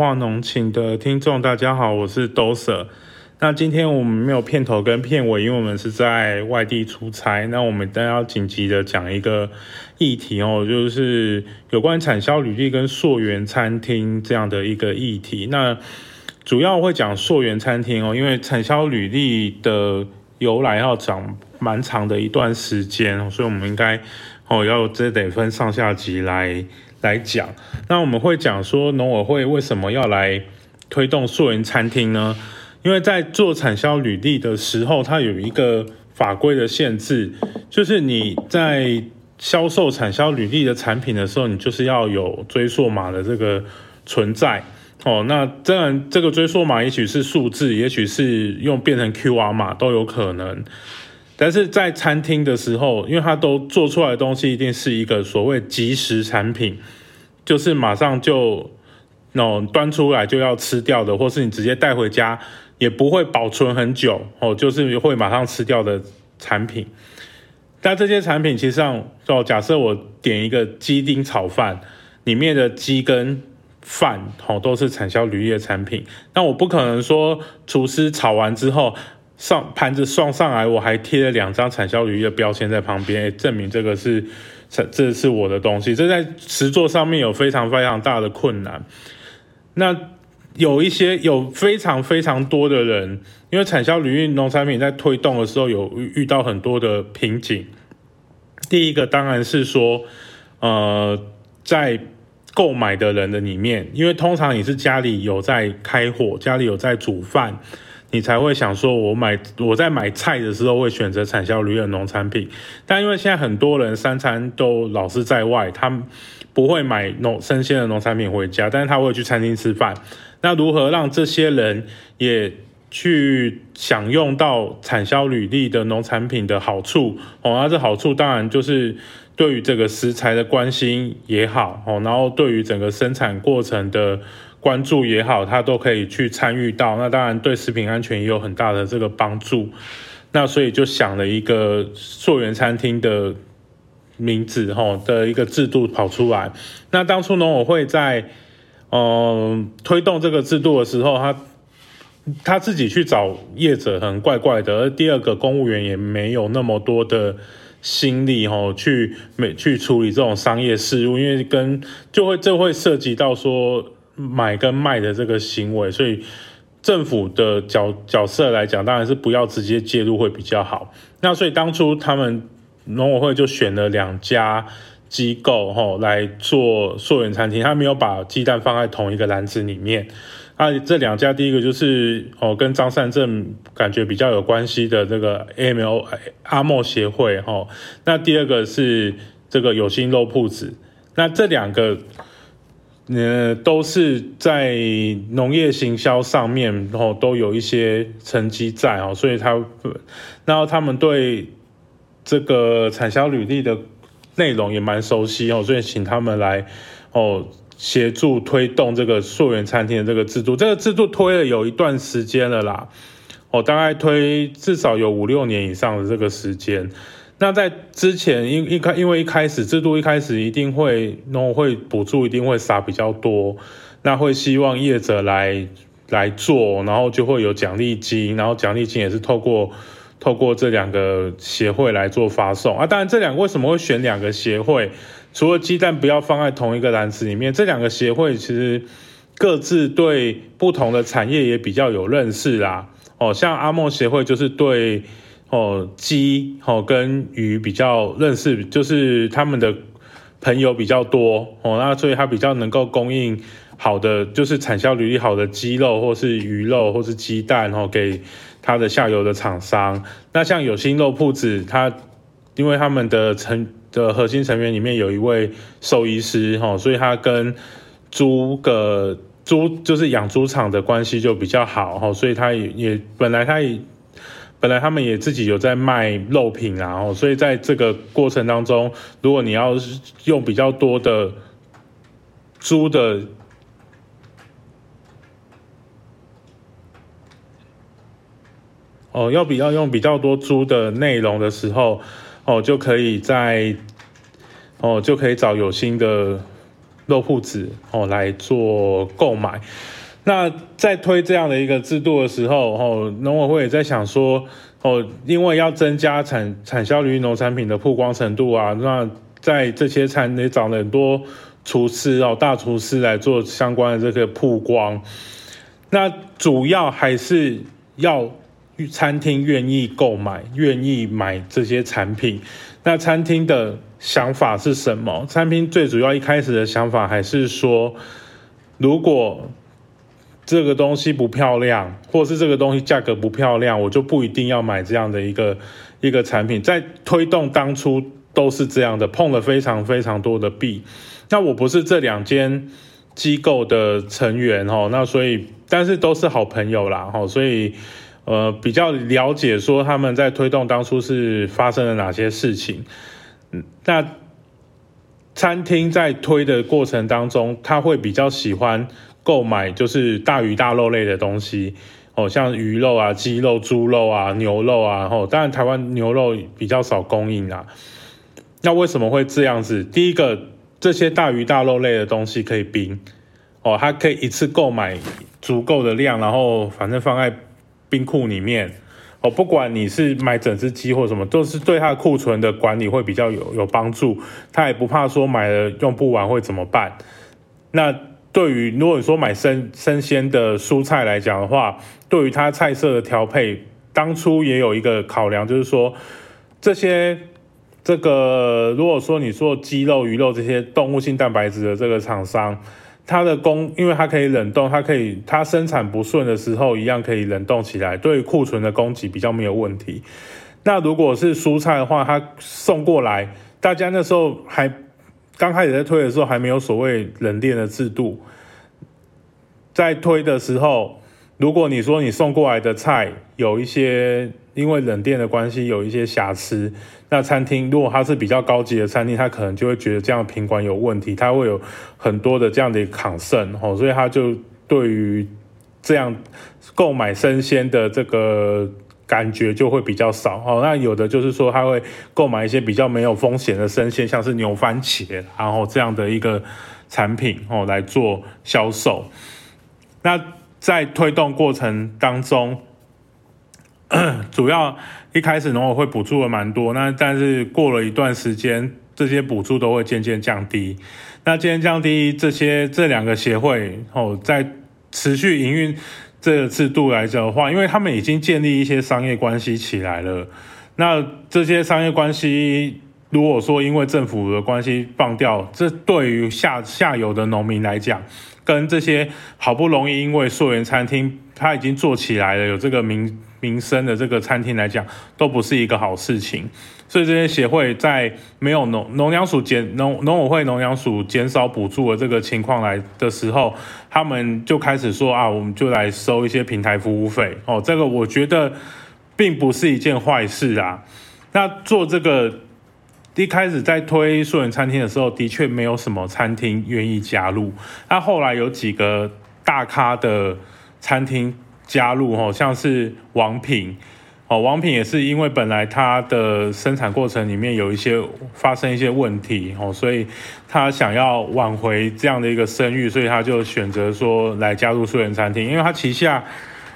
化农情的听众，大家好，我是 Doser。那今天我们没有片头跟片尾，因为我们是在外地出差。那我们都要紧急的讲一个议题哦，就是有关产销履历跟溯源餐厅这样的一个议题。那主要会讲溯源餐厅哦，因为产销履历的由来要讲蛮长的一段时间，所以我们应该哦要这得分上下集来。来讲，那我们会讲说农委会为什么要来推动溯源餐厅呢？因为在做产销履历的时候，它有一个法规的限制，就是你在销售产销履历的产品的时候，你就是要有追溯码的这个存在哦。那当然，这个追溯码也许是数字，也许是用变成 QR 码都有可能。但是在餐厅的时候，因为它都做出来的东西一定是一个所谓即食产品，就是马上就那端出来就要吃掉的，或是你直接带回家也不会保存很久哦，就是会马上吃掉的产品。但这些产品其实上，就假设我点一个鸡丁炒饭，里面的鸡跟饭哦都是产销履业产品，那我不可能说厨师炒完之后。上盘子送上来，我还贴了两张产销履历的标签在旁边，证明这个是这这是我的东西。这在实作上面有非常非常大的困难。那有一些有非常非常多的人，因为产销履历农产品在推动的时候有遇到很多的瓶颈。第一个当然是说，呃，在购买的人的里面，因为通常你是家里有在开火，家里有在煮饭。你才会想说，我买我在买菜的时候会选择产销履历的农产品，但因为现在很多人三餐都老是在外，他不会买农生鲜的农产品回家，但是他会去餐厅吃饭。那如何让这些人也去享用到产销履历的农产品的好处？哦，那这好处当然就是对于这个食材的关心也好，哦，然后对于整个生产过程的。关注也好，他都可以去参与到，那当然对食品安全也有很大的这个帮助。那所以就想了一个溯源餐厅的名字，哈的一个制度跑出来。那当初农委会在嗯推动这个制度的时候，他他自己去找业者很怪怪的，而第二个公务员也没有那么多的心力，哈去每去处理这种商业事务，因为跟就会这会涉及到说。买跟卖的这个行为，所以政府的角角色来讲，当然是不要直接介入会比较好。那所以当初他们农委会就选了两家机构吼来做溯源餐厅，他没有把鸡蛋放在同一个篮子里面。啊，这两家第一个就是哦跟张善政感觉比较有关系的这个 A.M.O 阿莫协会吼，那第二个是这个有心肉铺子，那这两个。呃，都是在农业行销上面，然后都有一些成绩在哦，所以他，然后他们对这个产销履历的内容也蛮熟悉哦，所以请他们来哦协助推动这个溯源餐厅的这个制度。这个制度推了有一段时间了啦，哦，大概推至少有五六年以上的这个时间。那在之前，因一开因为一开始制度一开始一定会农会补助一定会撒比较多，那会希望业者来来做，然后就会有奖励金，然后奖励金也是透过透过这两个协会来做发送啊。当然，这两个为什么会选两个协会？除了鸡蛋不要放在同一个篮子里面，这两个协会其实各自对不同的产业也比较有认识啦。哦，像阿莫协会就是对。哦，鸡哦跟鱼比较认识，就是他们的朋友比较多哦，那所以它比较能够供应好的，就是产销履历好的鸡肉或是鱼肉或是鸡蛋哦，给它的下游的厂商。那像有心肉铺子，它因为他们的成的核心成员里面有一位兽医师哈，所以他跟猪个猪就是养猪场的关系就比较好哈，所以他也也本来他也。本来他们也自己有在卖肉品啊，哦，所以在这个过程当中，如果你要用比较多的猪的，哦，要比较用比较多猪的内容的时候，哦，就可以在，哦，就可以找有心的肉铺子哦来做购买。那在推这样的一个制度的时候，哦，农委会也在想说，哦，因为要增加产产销率农产品的曝光程度啊，那在这些产也找了很多厨师哦，大厨师来做相关的这个曝光。那主要还是要餐厅愿意购买，愿意买这些产品。那餐厅的想法是什么？餐厅最主要一开始的想法还是说，如果这个东西不漂亮，或是这个东西价格不漂亮，我就不一定要买这样的一个一个产品。在推动当初都是这样的，碰了非常非常多的壁。那我不是这两间机构的成员哦，那所以但是都是好朋友啦，哈，所以呃比较了解说他们在推动当初是发生了哪些事情。嗯，那餐厅在推的过程当中，他会比较喜欢。购买就是大鱼大肉类的东西哦，像鱼肉啊、鸡肉、猪肉啊、牛肉啊，然后当然台湾牛肉比较少供应啊。那为什么会这样子？第一个，这些大鱼大肉类的东西可以冰哦，它可以一次购买足够的量，然后反正放在冰库里面哦。不管你是买整只鸡或什么，都是对它的库存的管理会比较有有帮助。它也不怕说买了用不完会怎么办？那。对于如果你说买生生鲜的蔬菜来讲的话，对于它菜色的调配，当初也有一个考量，就是说这些这个如果说你说鸡肉、鱼肉这些动物性蛋白质的这个厂商，它的供，因为它可以冷冻，它可以它生产不顺的时候一样可以冷冻起来，对库存的供给比较没有问题。那如果是蔬菜的话，它送过来，大家那时候还。刚开始在推的时候还没有所谓冷链的制度，在推的时候，如果你说你送过来的菜有一些因为冷链的关系有一些瑕疵，那餐厅如果它是比较高级的餐厅，他可能就会觉得这样品管有问题，他会有很多的这样的抗胜哦，所以他就对于这样购买生鲜的这个。感觉就会比较少哦。那有的就是说，他会购买一些比较没有风险的生鲜，像是牛番茄，然后这样的一个产品哦来做销售。那在推动过程当中，主要一开始农委会补助了蛮多，那但是过了一段时间，这些补助都会渐渐降低。那渐渐降低，这些这两个协会哦在持续营运。这个制度来讲的话，因为他们已经建立一些商业关系起来了，那这些商业关系如果说因为政府的关系放掉，这对于下下游的农民来讲，跟这些好不容易因为溯源餐厅它已经做起来了，有这个名名声的这个餐厅来讲，都不是一个好事情。所以这些协会在没有农农粮署减农农委会农粮署减少补助的这个情况来的时候，他们就开始说啊，我们就来收一些平台服务费哦。这个我觉得并不是一件坏事啊。那做这个一开始在推素人餐厅的时候，的确没有什么餐厅愿意加入。那后来有几个大咖的餐厅加入哦，像是王品。哦，王品也是因为本来它的生产过程里面有一些发生一些问题哦，所以他想要挽回这样的一个声誉，所以他就选择说来加入素人餐厅，因为他旗下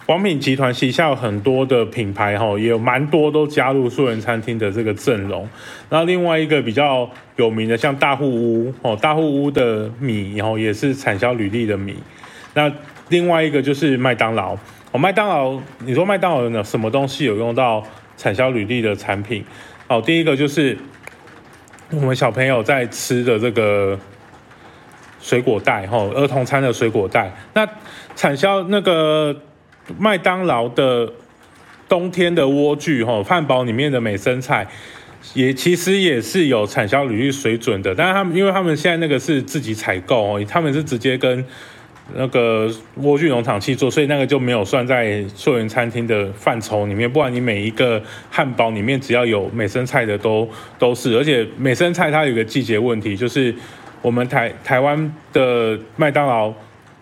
王品集团旗下有很多的品牌哈，也有蛮多都加入素人餐厅的这个阵容。那另外一个比较有名的像大户屋哦，大户屋的米然后也是产销履历的米。那另外一个就是麦当劳。哦，麦当劳，你说麦当劳有什么东西有用到产销履历的产品？哦，第一个就是我们小朋友在吃的这个水果袋，哈，儿童餐的水果袋。那产销那个麦当劳的冬天的莴苣，哈，汉堡里面的美生菜，也其实也是有产销履历水准的。但是他们，因为他们现在那个是自己采购哦，他们是直接跟。那个莴苣农场去做，所以那个就没有算在溯源餐厅的范畴里面。不然你每一个汉堡里面只要有美生菜的都都是，而且美生菜它有个季节问题，就是我们台台湾的麦当劳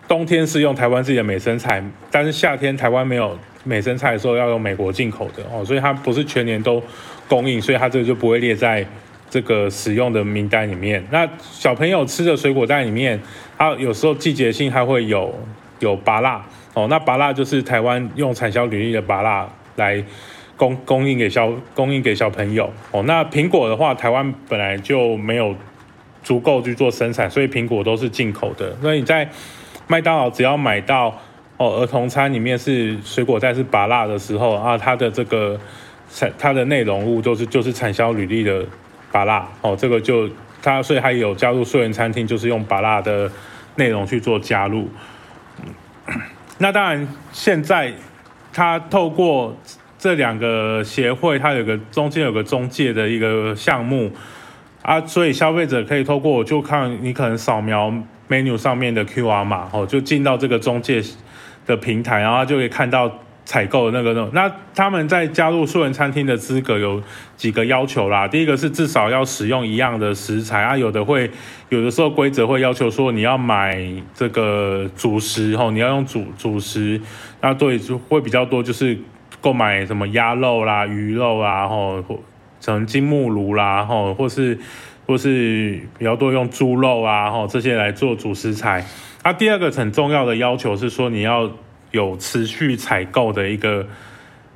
冬天是用台湾自己的美生菜，但是夏天台湾没有美生菜的时候要用美国进口的哦，所以它不是全年都供应，所以它这个就不会列在这个使用的名单里面。那小朋友吃的水果袋里面，它有时候季节性还会有有芭辣哦，那芭辣就是台湾用产销履历的芭辣来供供应给小供应给小朋友哦。那苹果的话，台湾本来就没有足够去做生产，所以苹果都是进口的。所以你在麦当劳只要买到哦儿童餐里面是水果袋是拔辣的时候啊，它的这个产它的内容物都是就是产销履历的巴拉哦，这个就它所以它有加入素人餐厅，就是用巴拉的内容去做加入。那当然现在它透过这两个协会，它有个中间有个中介的一个项目啊，所以消费者可以透过就看你可能扫描。menu 上面的 QR 码哦，就进到这个中介的平台，然后就可以看到采购那个那那他们在加入素人餐厅的资格有几个要求啦。第一个是至少要使用一样的食材啊，有的会有的时候规则会要求说你要买这个主食哦，你要用主主食，那对就会比较多，就是购买什么鸭肉啦、鱼肉啦，吼或，成金木炉啦，吼，或是。或是比较多用猪肉啊，吼这些来做主食材。那第二个很重要的要求是说，你要有持续采购的一个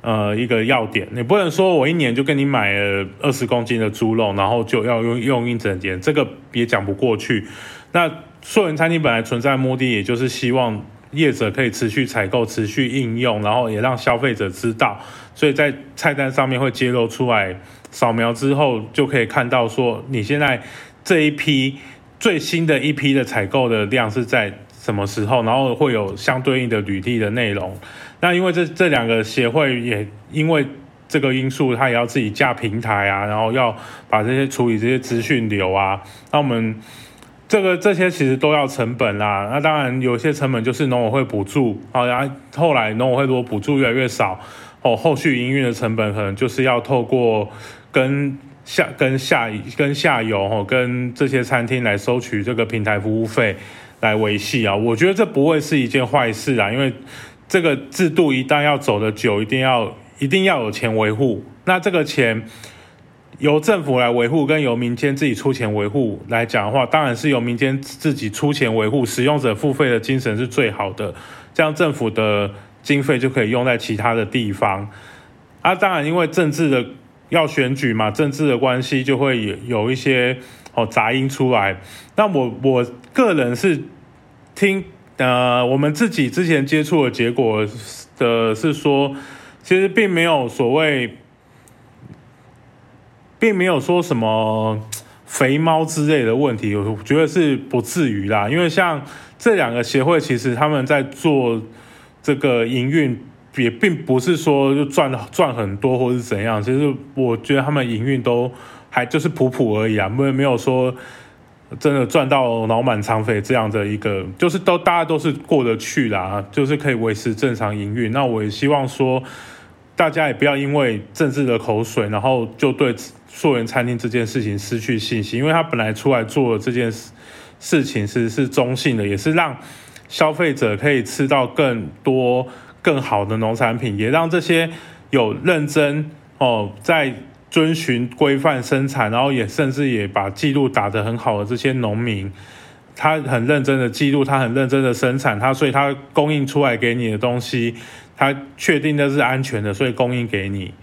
呃一个要点。你不能说我一年就跟你买了二十公斤的猪肉，然后就要用用一整年，这个也讲不过去。那素人餐厅本来存在的目的，也就是希望业者可以持续采购、持续应用，然后也让消费者知道，所以在菜单上面会揭露出来。扫描之后就可以看到，说你现在这一批最新的一批的采购的量是在什么时候，然后会有相对应的履历的内容。那因为这这两个协会也因为这个因素，它也要自己架平台啊，然后要把这些处理这些资讯流啊。那我们这个这些其实都要成本啦。那当然有些成本就是农委会补助啊，然后后来农委会如果补助越来越少，哦，后续营运的成本可能就是要透过。跟下跟下跟下游哦，跟这些餐厅来收取这个平台服务费来维系啊，我觉得这不会是一件坏事啊，因为这个制度一旦要走的久，一定要一定要有钱维护。那这个钱由政府来维护，跟由民间自己出钱维护来讲的话，当然是由民间自己出钱维护，使用者付费的精神是最好的，这样政府的经费就可以用在其他的地方。啊，当然因为政治的。要选举嘛，政治的关系就会有有一些哦杂音出来。那我我个人是听呃，我们自己之前接触的结果的是说，其实并没有所谓，并没有说什么肥猫之类的问题，我觉得是不至于啦。因为像这两个协会，其实他们在做这个营运。也并不是说就赚赚很多或是怎样，其实我觉得他们营运都还就是普普而已啊，没没有说真的赚到脑满肠肥这样的一个，就是都大家都是过得去啦，就是可以维持正常营运。那我也希望说，大家也不要因为政治的口水，然后就对溯源餐厅这件事情失去信心，因为他本来出来做这件事事情是是中性的，也是让消费者可以吃到更多。更好的农产品，也让这些有认真哦，在遵循规范生产，然后也甚至也把记录打得很好的这些农民，他很认真的记录，他很认真的生产，他所以他供应出来给你的东西，他确定的是安全的，所以供应给你，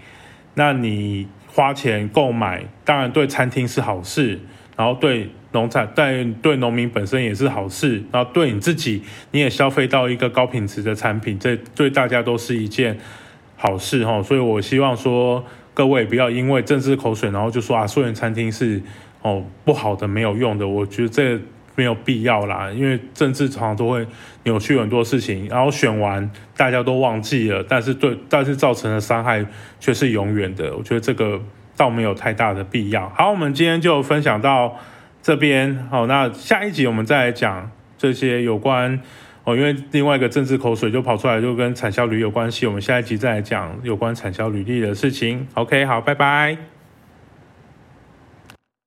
那你花钱购买，当然对餐厅是好事，然后对。农产但对农民本身也是好事，然后对你自己你也消费到一个高品质的产品，这对大家都是一件好事哈。所以我希望说各位不要因为政治口水，然后就说啊，素人餐厅是哦不好的、没有用的。我觉得这没有必要啦，因为政治常常都会扭曲很多事情，然后选完大家都忘记了，但是对但是造成的伤害却是永远的。我觉得这个倒没有太大的必要。好，我们今天就分享到。这边好，那下一集我们再来讲这些有关哦，因为另外一个政治口水就跑出来，就跟产销履有关系。我们下一集再来讲有关产销履历的事情。OK，好，拜拜。